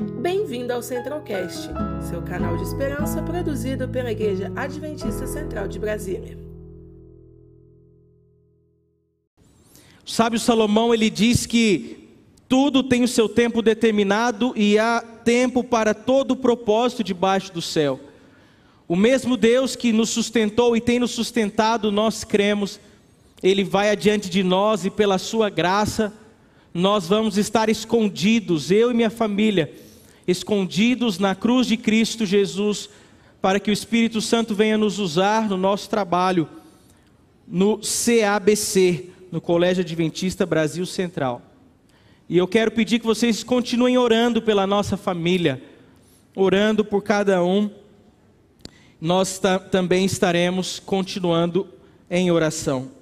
Bem-vindo ao Centralcast, seu canal de esperança produzido pela Igreja Adventista Central de Brasília. O sábio Salomão ele diz que tudo tem o seu tempo determinado e há tempo para todo propósito debaixo do céu. O mesmo Deus que nos sustentou e tem nos sustentado, nós cremos, ele vai adiante de nós e pela sua graça nós vamos estar escondidos, eu e minha família, escondidos na cruz de Cristo Jesus, para que o Espírito Santo venha nos usar no nosso trabalho no CABC, no Colégio Adventista Brasil Central. E eu quero pedir que vocês continuem orando pela nossa família, orando por cada um. Nós também estaremos continuando em oração.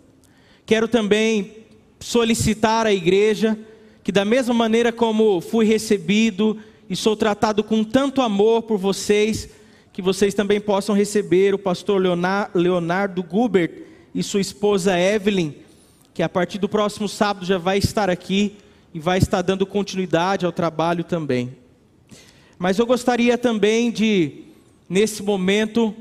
Quero também solicitar à igreja que, da mesma maneira como fui recebido e sou tratado com tanto amor por vocês, que vocês também possam receber o pastor Leonardo Gubert e sua esposa Evelyn, que a partir do próximo sábado já vai estar aqui e vai estar dando continuidade ao trabalho também. Mas eu gostaria também de, nesse momento,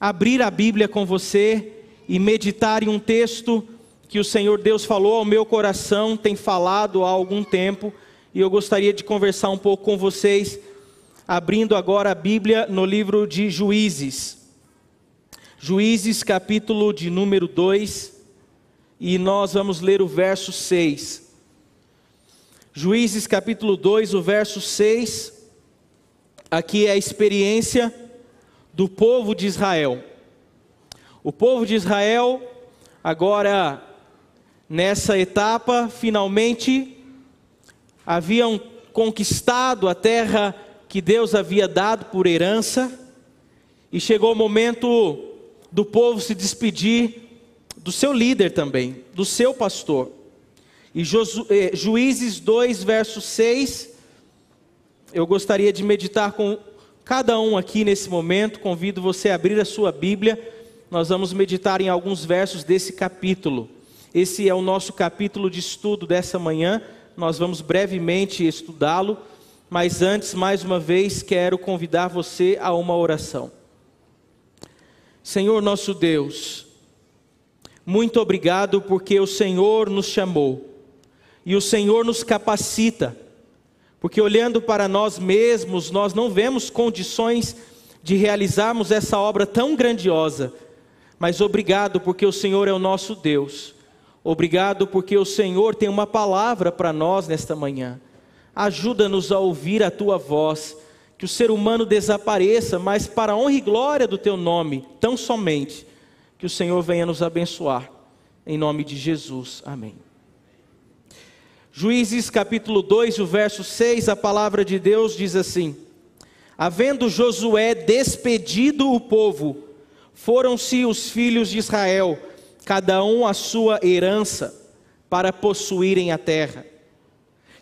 abrir a Bíblia com você e meditar em um texto que o Senhor Deus falou ao meu coração, tem falado há algum tempo, e eu gostaria de conversar um pouco com vocês, abrindo agora a Bíblia no livro de Juízes. Juízes, capítulo de número 2, e nós vamos ler o verso 6. Juízes, capítulo 2, o verso 6. Aqui é a experiência do povo de Israel. O povo de Israel agora nessa etapa, finalmente, haviam conquistado a terra que Deus havia dado por herança, e chegou o momento do povo se despedir do seu líder também, do seu pastor. E eh, Juízes 2, verso 6, eu gostaria de meditar com cada um aqui nesse momento, convido você a abrir a sua Bíblia, nós vamos meditar em alguns versos desse capítulo. Esse é o nosso capítulo de estudo dessa manhã. Nós vamos brevemente estudá-lo, mas antes, mais uma vez, quero convidar você a uma oração. Senhor nosso Deus, muito obrigado porque o Senhor nos chamou e o Senhor nos capacita, porque olhando para nós mesmos, nós não vemos condições de realizarmos essa obra tão grandiosa, mas obrigado porque o Senhor é o nosso Deus Obrigado porque o Senhor tem uma palavra para nós nesta manhã. Ajuda-nos a ouvir a tua voz, que o ser humano desapareça, mas para a honra e glória do teu nome, tão somente, que o Senhor venha nos abençoar. Em nome de Jesus. Amém. Juízes capítulo 2, o verso 6, a palavra de Deus diz assim: Havendo Josué despedido o povo, foram-se os filhos de Israel cada um a sua herança, para possuírem a terra.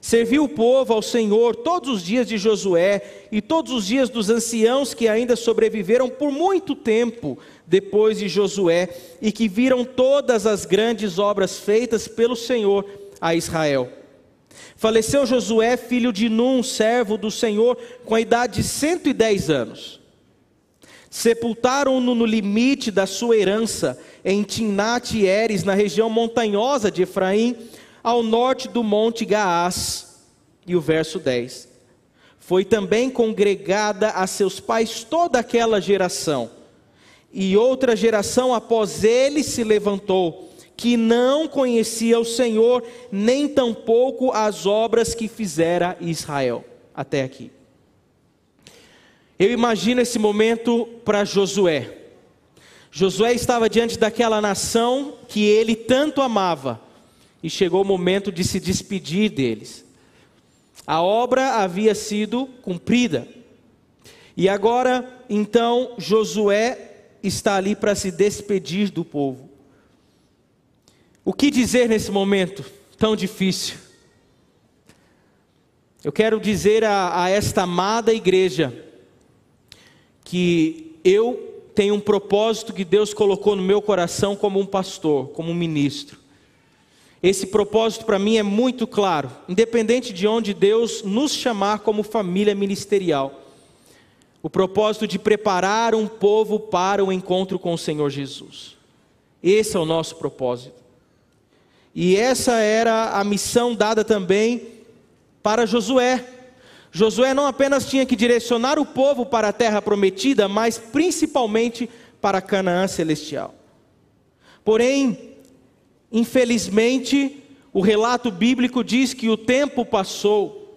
Serviu o povo ao Senhor todos os dias de Josué e todos os dias dos anciãos que ainda sobreviveram por muito tempo depois de Josué e que viram todas as grandes obras feitas pelo Senhor a Israel. Faleceu Josué, filho de Num, servo do Senhor, com a idade de 110 anos. Sepultaram-no no limite da sua herança, em Timnat e Eres, na região montanhosa de Efraim, ao norte do monte Gaás. E o verso 10. Foi também congregada a seus pais toda aquela geração. E outra geração após ele se levantou, que não conhecia o Senhor, nem tampouco as obras que fizera Israel. Até aqui. Eu imagino esse momento para Josué. Josué estava diante daquela nação que ele tanto amava, e chegou o momento de se despedir deles. A obra havia sido cumprida, e agora, então, Josué está ali para se despedir do povo. O que dizer nesse momento tão difícil? Eu quero dizer a, a esta amada igreja, que eu tenho um propósito que Deus colocou no meu coração como um pastor, como um ministro. Esse propósito para mim é muito claro, independente de onde Deus nos chamar como família ministerial. O propósito de preparar um povo para o encontro com o Senhor Jesus. Esse é o nosso propósito. E essa era a missão dada também para Josué. Josué não apenas tinha que direcionar o povo para a terra prometida, mas principalmente para Canaã celestial. Porém, infelizmente, o relato bíblico diz que o tempo passou,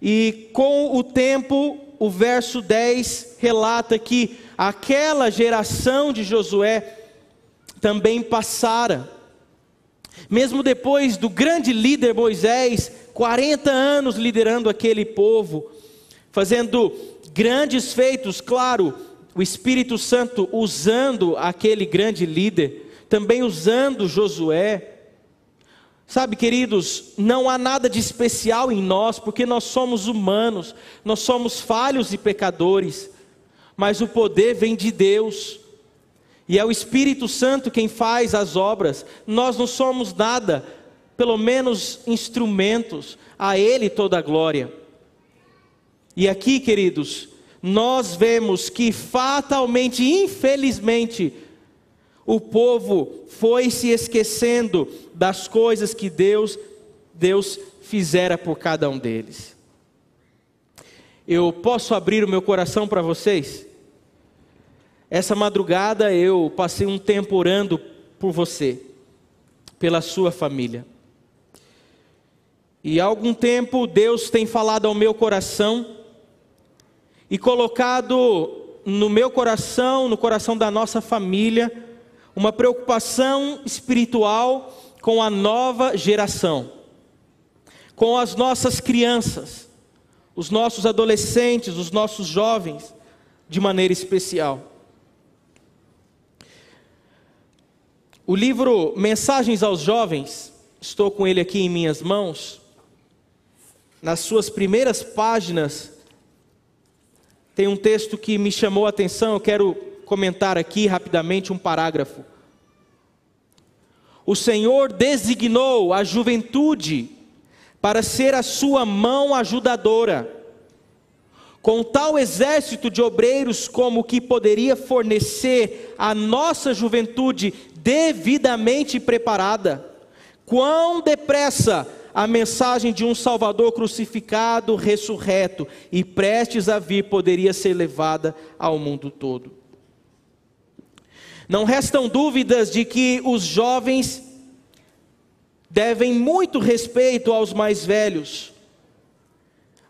e com o tempo, o verso 10 relata que aquela geração de Josué também passara. Mesmo depois do grande líder Moisés, 40 anos liderando aquele povo, fazendo grandes feitos, claro, o Espírito Santo usando aquele grande líder, também usando Josué. Sabe, queridos, não há nada de especial em nós, porque nós somos humanos, nós somos falhos e pecadores, mas o poder vem de Deus, e é o Espírito Santo quem faz as obras, nós não somos nada, pelo menos instrumentos, a Ele toda a glória. E aqui, queridos, nós vemos que fatalmente, infelizmente, o povo foi se esquecendo das coisas que Deus Deus fizera por cada um deles. Eu posso abrir o meu coração para vocês? Essa madrugada eu passei um tempo orando por você, pela sua família. E há algum tempo Deus tem falado ao meu coração e colocado no meu coração, no coração da nossa família, uma preocupação espiritual com a nova geração, com as nossas crianças, os nossos adolescentes, os nossos jovens, de maneira especial. O livro Mensagens aos Jovens, estou com ele aqui em minhas mãos, nas suas primeiras páginas, tem um texto que me chamou a atenção, eu quero comentar aqui rapidamente um parágrafo. O Senhor designou a juventude para ser a sua mão ajudadora, com tal exército de obreiros como que poderia fornecer a nossa juventude devidamente preparada. Quão depressa a mensagem de um Salvador crucificado, ressurreto e prestes a vir poderia ser levada ao mundo todo. Não restam dúvidas de que os jovens devem muito respeito aos mais velhos,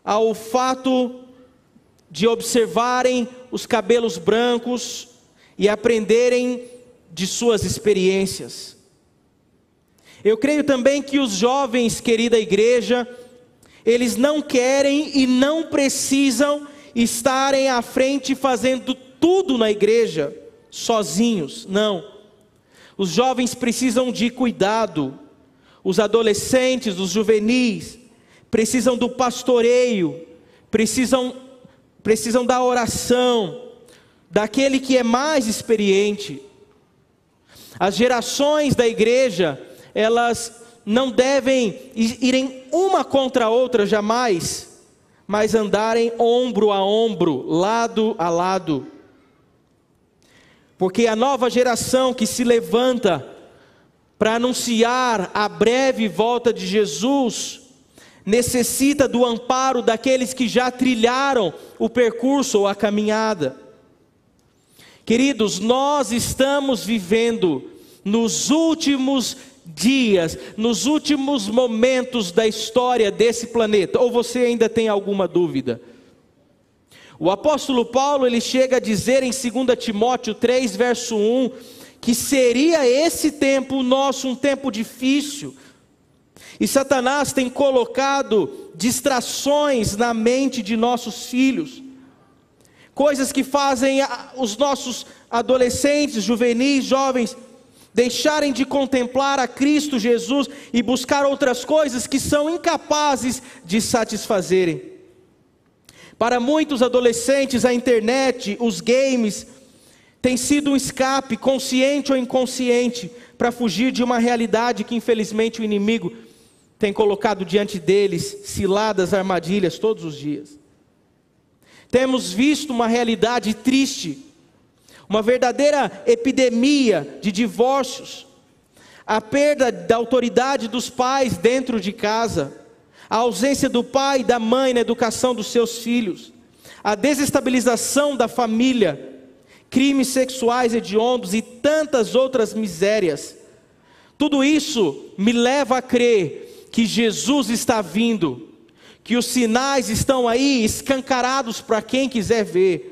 ao fato de observarem os cabelos brancos e aprenderem de suas experiências. Eu creio também que os jovens, querida igreja, eles não querem e não precisam estarem à frente fazendo tudo na igreja sozinhos, não. Os jovens precisam de cuidado, os adolescentes, os juvenis, precisam do pastoreio, precisam, precisam da oração, daquele que é mais experiente. As gerações da igreja, elas não devem irem uma contra a outra jamais, mas andarem ombro a ombro, lado a lado. Porque a nova geração que se levanta para anunciar a breve volta de Jesus, necessita do amparo daqueles que já trilharam o percurso ou a caminhada. Queridos, nós estamos vivendo nos últimos dias, nos últimos momentos da história desse planeta, ou você ainda tem alguma dúvida? O apóstolo Paulo, ele chega a dizer em 2 Timóteo 3, verso 1, que seria esse tempo nosso um tempo difícil, e Satanás tem colocado distrações na mente de nossos filhos, coisas que fazem os nossos adolescentes, juvenis, jovens, deixarem de contemplar a Cristo Jesus e buscar outras coisas que são incapazes de satisfazerem. Para muitos adolescentes, a internet, os games, tem sido um escape, consciente ou inconsciente, para fugir de uma realidade que infelizmente o inimigo tem colocado diante deles ciladas armadilhas todos os dias. Temos visto uma realidade triste, uma verdadeira epidemia de divórcios, a perda da autoridade dos pais dentro de casa, a ausência do pai e da mãe na educação dos seus filhos, a desestabilização da família, crimes sexuais hediondos e tantas outras misérias. Tudo isso me leva a crer que Jesus está vindo, que os sinais estão aí escancarados para quem quiser ver.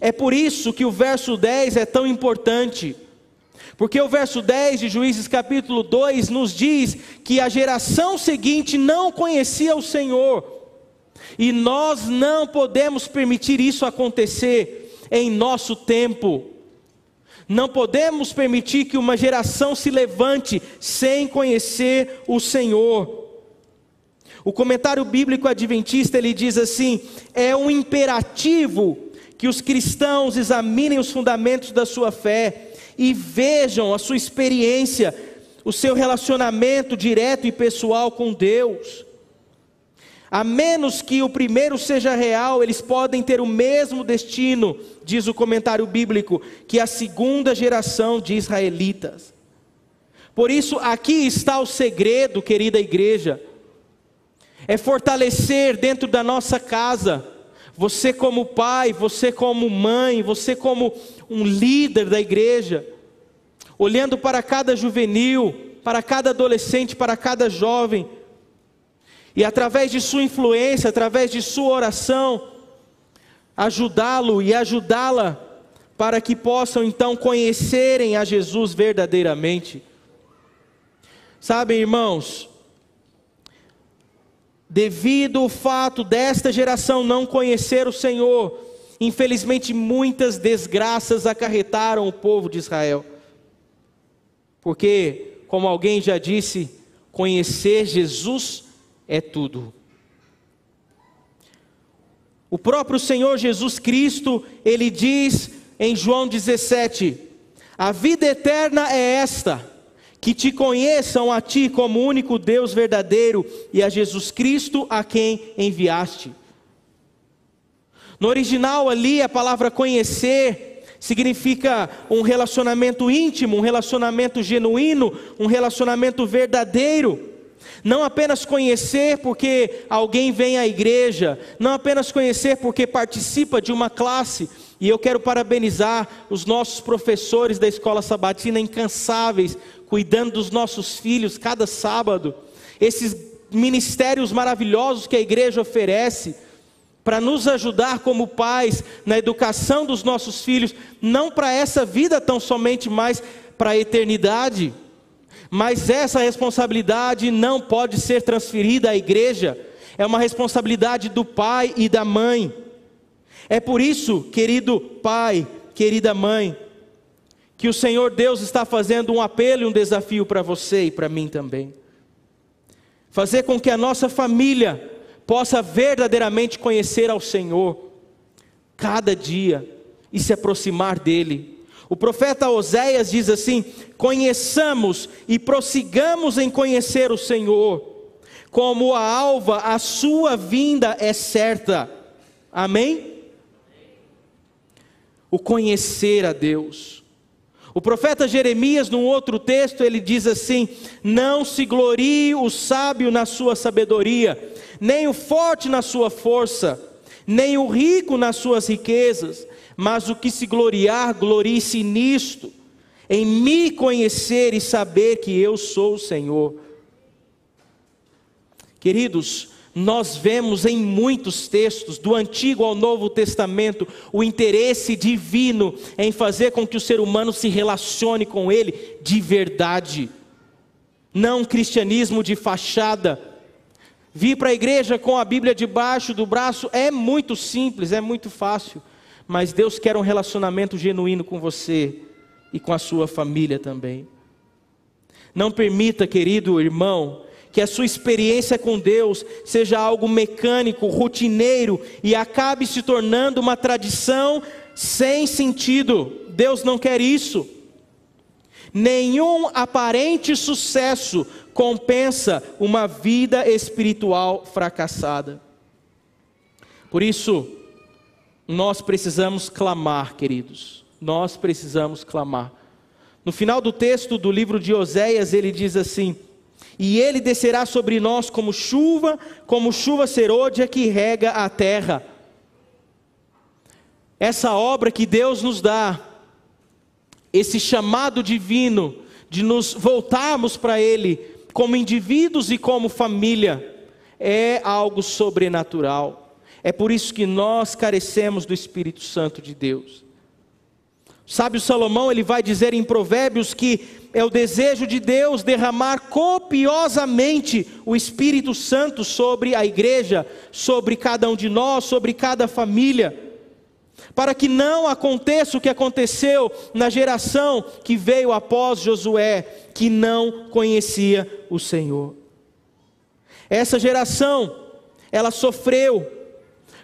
É por isso que o verso 10 é tão importante. Porque o verso 10 de Juízes capítulo 2 nos diz que a geração seguinte não conhecia o Senhor. E nós não podemos permitir isso acontecer em nosso tempo. Não podemos permitir que uma geração se levante sem conhecer o Senhor. O comentário bíblico adventista ele diz assim: é um imperativo que os cristãos examinem os fundamentos da sua fé e vejam a sua experiência, o seu relacionamento direto e pessoal com Deus. A menos que o primeiro seja real, eles podem ter o mesmo destino, diz o comentário bíblico, que a segunda geração de israelitas. Por isso, aqui está o segredo, querida igreja, é fortalecer dentro da nossa casa, você como pai, você como mãe, você como um líder da igreja, olhando para cada juvenil, para cada adolescente, para cada jovem, e através de sua influência, através de sua oração, ajudá-lo e ajudá-la para que possam então conhecerem a Jesus verdadeiramente. Sabem, irmãos, devido ao fato desta geração não conhecer o Senhor, infelizmente muitas desgraças acarretaram o povo de Israel. Porque, como alguém já disse, conhecer Jesus é tudo. O próprio Senhor Jesus Cristo, ele diz em João 17: A vida eterna é esta, que te conheçam a ti como único Deus verdadeiro e a Jesus Cristo a quem enviaste. No original ali, a palavra conhecer significa um relacionamento íntimo, um relacionamento genuíno, um relacionamento verdadeiro. Não apenas conhecer porque alguém vem à igreja, não apenas conhecer porque participa de uma classe, e eu quero parabenizar os nossos professores da escola sabatina incansáveis, cuidando dos nossos filhos cada sábado, esses ministérios maravilhosos que a igreja oferece, para nos ajudar como pais na educação dos nossos filhos, não para essa vida tão somente, mas para a eternidade. Mas essa responsabilidade não pode ser transferida à igreja, é uma responsabilidade do pai e da mãe. É por isso, querido pai, querida mãe, que o Senhor Deus está fazendo um apelo e um desafio para você e para mim também. Fazer com que a nossa família possa verdadeiramente conhecer ao Senhor cada dia e se aproximar dEle. O profeta Oséias diz assim: conheçamos e prossigamos em conhecer o Senhor, como a alva, a sua vinda é certa. Amém? O conhecer a Deus. O profeta Jeremias, num outro texto, ele diz assim: Não se glorie o sábio na sua sabedoria, nem o forte na sua força, nem o rico nas suas riquezas, mas o que se gloriar, glorie-se nisto, em me conhecer e saber que eu sou o Senhor. Queridos, nós vemos em muitos textos, do Antigo ao Novo Testamento, o interesse divino em fazer com que o ser humano se relacione com Ele de verdade, não cristianismo de fachada. Vir para a igreja com a Bíblia debaixo do braço é muito simples, é muito fácil mas Deus quer um relacionamento genuíno com você e com a sua família também. Não permita, querido irmão, que a sua experiência com Deus seja algo mecânico, rotineiro e acabe se tornando uma tradição sem sentido. Deus não quer isso. Nenhum aparente sucesso compensa uma vida espiritual fracassada. Por isso, nós precisamos clamar, queridos. Nós precisamos clamar. No final do texto do livro de Oséias, ele diz assim: E ele descerá sobre nós como chuva, como chuva serôdia que rega a terra. Essa obra que Deus nos dá, esse chamado divino de nos voltarmos para Ele como indivíduos e como família, é algo sobrenatural. É por isso que nós carecemos do Espírito Santo de Deus. Sábio Salomão, ele vai dizer em Provérbios que é o desejo de Deus derramar copiosamente o Espírito Santo sobre a igreja, sobre cada um de nós, sobre cada família, para que não aconteça o que aconteceu na geração que veio após Josué, que não conhecia o Senhor. Essa geração, ela sofreu,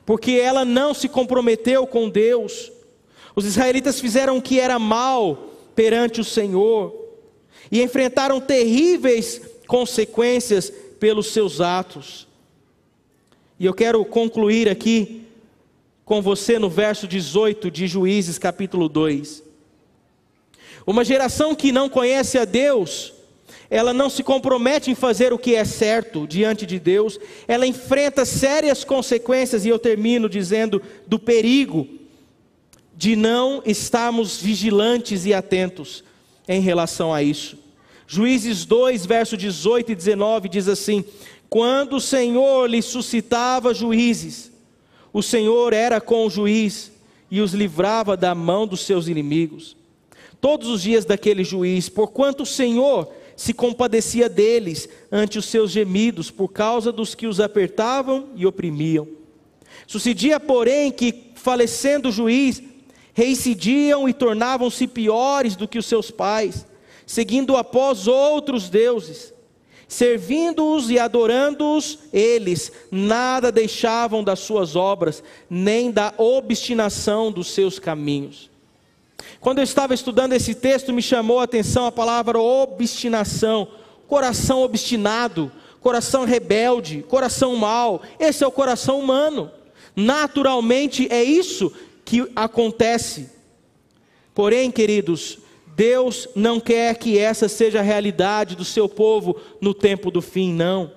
porque ela não se comprometeu com Deus, os israelitas fizeram o que era mal perante o Senhor e enfrentaram terríveis consequências pelos seus atos. E eu quero concluir aqui com você no verso 18 de Juízes, capítulo 2. Uma geração que não conhece a Deus, ela não se compromete em fazer o que é certo diante de Deus, ela enfrenta sérias consequências, e eu termino dizendo do perigo de não estarmos vigilantes e atentos em relação a isso. Juízes 2, verso 18 e 19 diz assim: Quando o Senhor lhe suscitava juízes, o Senhor era com o juiz e os livrava da mão dos seus inimigos. Todos os dias daquele juiz, porquanto o Senhor se compadecia deles ante os seus gemidos, por causa dos que os apertavam e oprimiam. Sucedia, porém, que, falecendo o juiz, reincidiam e tornavam-se piores do que os seus pais, seguindo após outros deuses. Servindo-os e adorando-os, eles nada deixavam das suas obras, nem da obstinação dos seus caminhos. Quando eu estava estudando esse texto, me chamou a atenção a palavra obstinação, coração obstinado, coração rebelde, coração mau. Esse é o coração humano. Naturalmente é isso que acontece. Porém, queridos, Deus não quer que essa seja a realidade do seu povo no tempo do fim, não.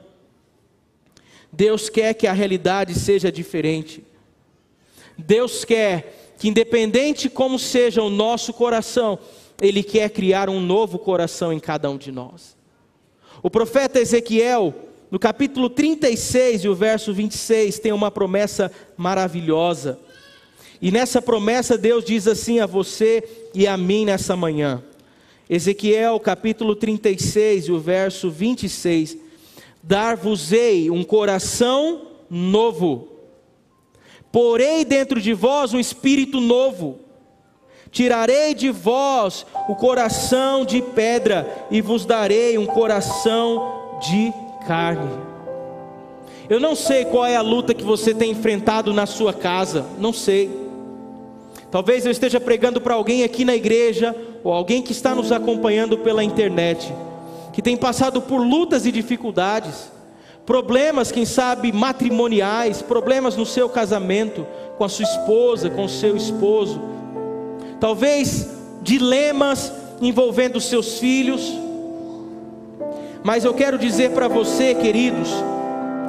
Deus quer que a realidade seja diferente. Deus quer que, independente como seja o nosso coração, Ele quer criar um novo coração em cada um de nós. O profeta Ezequiel, no capítulo 36 e o verso 26, tem uma promessa maravilhosa. E nessa promessa, Deus diz assim a você e a mim nessa manhã. Ezequiel capítulo 36 e o verso 26. Dar-vos-ei um coração novo, porei dentro de vós um espírito novo. Tirarei de vós o coração de pedra e vos darei um coração de carne. Eu não sei qual é a luta que você tem enfrentado na sua casa, não sei. Talvez eu esteja pregando para alguém aqui na igreja, ou alguém que está nos acompanhando pela internet, que tem passado por lutas e dificuldades, problemas, quem sabe, matrimoniais, problemas no seu casamento, com a sua esposa, com o seu esposo, talvez dilemas envolvendo seus filhos, mas eu quero dizer para você, queridos,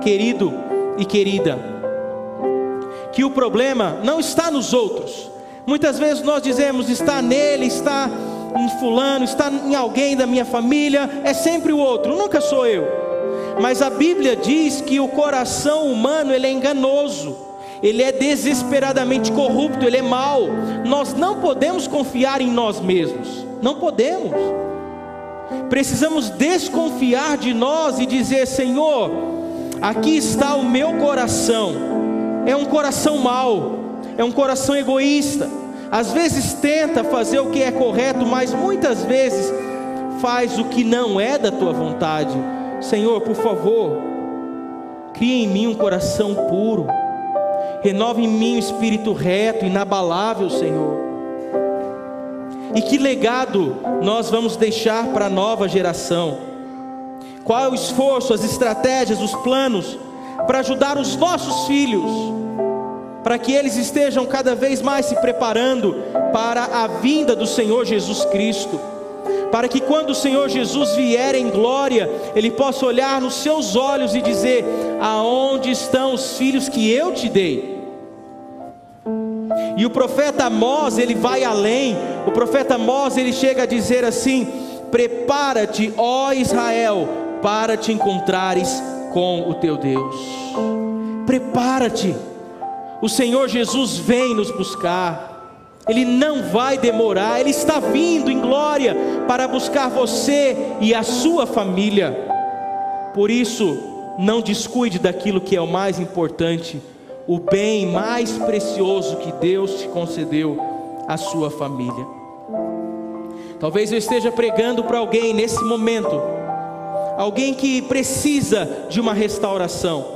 querido e querida, que o problema não está nos outros, Muitas vezes nós dizemos, está nele, está em fulano, está em alguém da minha família, é sempre o outro, nunca sou eu. Mas a Bíblia diz que o coração humano ele é enganoso, ele é desesperadamente corrupto, ele é mau. Nós não podemos confiar em nós mesmos, não podemos. Precisamos desconfiar de nós e dizer: Senhor, aqui está o meu coração, é um coração mau, é um coração egoísta. Às vezes tenta fazer o que é correto, mas muitas vezes faz o que não é da tua vontade. Senhor, por favor, cria em mim um coração puro. Renova em mim o espírito reto, inabalável, Senhor. E que legado nós vamos deixar para a nova geração? Qual é o esforço, as estratégias, os planos para ajudar os nossos filhos, para que eles estejam cada vez mais se preparando para a vinda do Senhor Jesus Cristo? Para que quando o Senhor Jesus vier em glória, Ele possa olhar nos seus olhos e dizer: Aonde estão os filhos que eu te dei? E o profeta Amós, ele vai além. O profeta Amós, ele chega a dizer assim: Prepara-te, ó Israel, para te encontrares com o teu Deus. Prepara-te. O Senhor Jesus vem nos buscar. Ele não vai demorar, ele está vindo em glória para buscar você e a sua família. Por isso, não descuide daquilo que é o mais importante, o bem mais precioso que Deus te concedeu, a sua família. Talvez eu esteja pregando para alguém nesse momento alguém que precisa de uma restauração.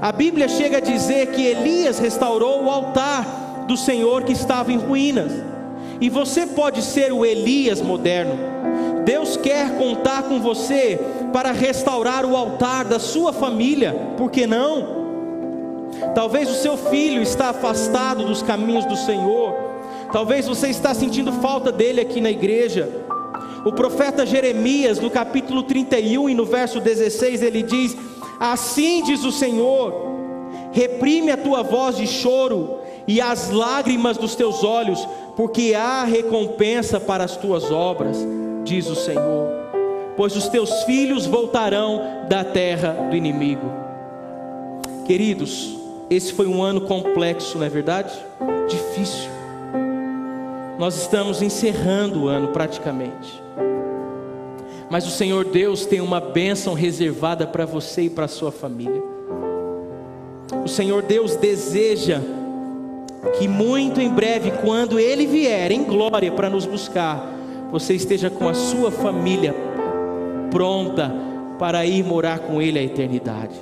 A Bíblia chega a dizer que Elias restaurou o altar do Senhor que estava em ruínas. E você pode ser o Elias moderno. Deus quer contar com você para restaurar o altar da sua família, por que não? Talvez o seu filho está afastado dos caminhos do Senhor. Talvez você está sentindo falta dele aqui na igreja. O profeta Jeremias, no capítulo 31 e no verso 16, ele diz: Assim diz o Senhor: reprime a tua voz de choro e as lágrimas dos teus olhos, porque há recompensa para as tuas obras, diz o Senhor, pois os teus filhos voltarão da terra do inimigo. Queridos, esse foi um ano complexo, não é verdade? Difícil. Nós estamos encerrando o ano praticamente. Mas o Senhor Deus tem uma bênção reservada para você e para sua família. O Senhor Deus deseja que muito em breve, quando Ele vier em glória para nos buscar, você esteja com a sua família pronta para ir morar com Ele a eternidade.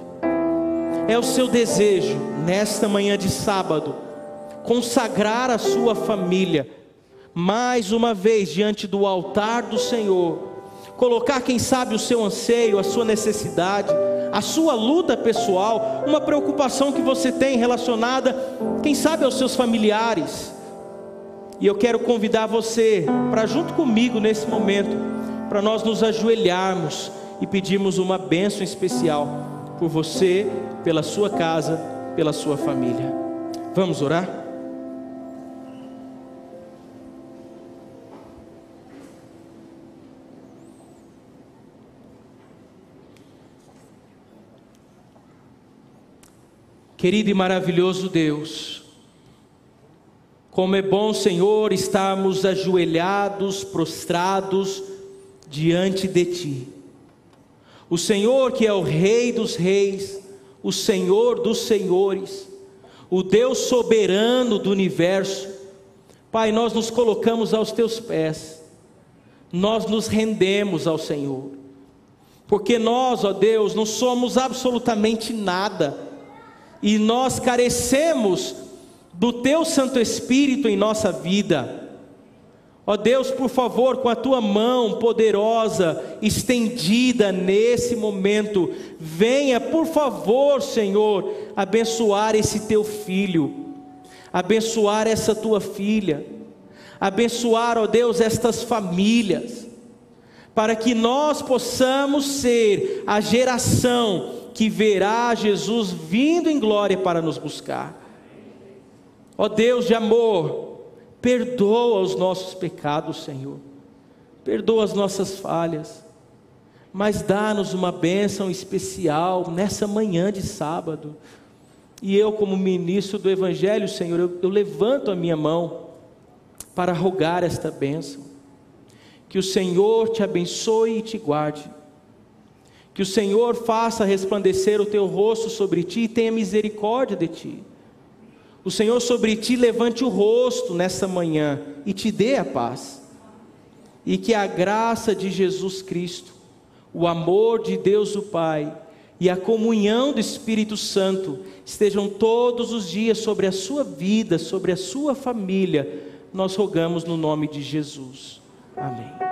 É o seu desejo, nesta manhã de sábado, consagrar a sua família mais uma vez diante do altar do Senhor colocar, quem sabe, o seu anseio, a sua necessidade, a sua luta pessoal, uma preocupação que você tem relacionada, quem sabe, aos seus familiares. E eu quero convidar você para, junto comigo nesse momento, para nós nos ajoelharmos e pedirmos uma bênção especial por você, pela sua casa, pela sua família. Vamos orar? Querido e maravilhoso Deus, como é bom, Senhor, estarmos ajoelhados, prostrados diante de Ti. O Senhor que é o Rei dos Reis, o Senhor dos Senhores, o Deus soberano do universo. Pai, nós nos colocamos aos Teus pés, nós nos rendemos ao Senhor, porque nós, ó Deus, não somos absolutamente nada e nós carecemos do Teu Santo Espírito em nossa vida. Ó Deus, por favor, com a tua mão poderosa estendida nesse momento, venha, por favor, Senhor, abençoar esse teu filho, abençoar essa tua filha, abençoar, ó Deus, estas famílias, para que nós possamos ser a geração que verá Jesus vindo em glória para nos buscar. Ó Deus de amor, perdoa os nossos pecados, Senhor, perdoa as nossas falhas, mas dá-nos uma bênção especial nessa manhã de sábado. E eu, como ministro do Evangelho, Senhor, eu, eu levanto a minha mão para rogar esta bênção. Que o Senhor te abençoe e te guarde que o Senhor faça resplandecer o teu rosto sobre ti e tenha misericórdia de ti. O Senhor sobre ti levante o rosto nessa manhã e te dê a paz. E que a graça de Jesus Cristo, o amor de Deus o Pai e a comunhão do Espírito Santo estejam todos os dias sobre a sua vida, sobre a sua família. Nós rogamos no nome de Jesus. Amém.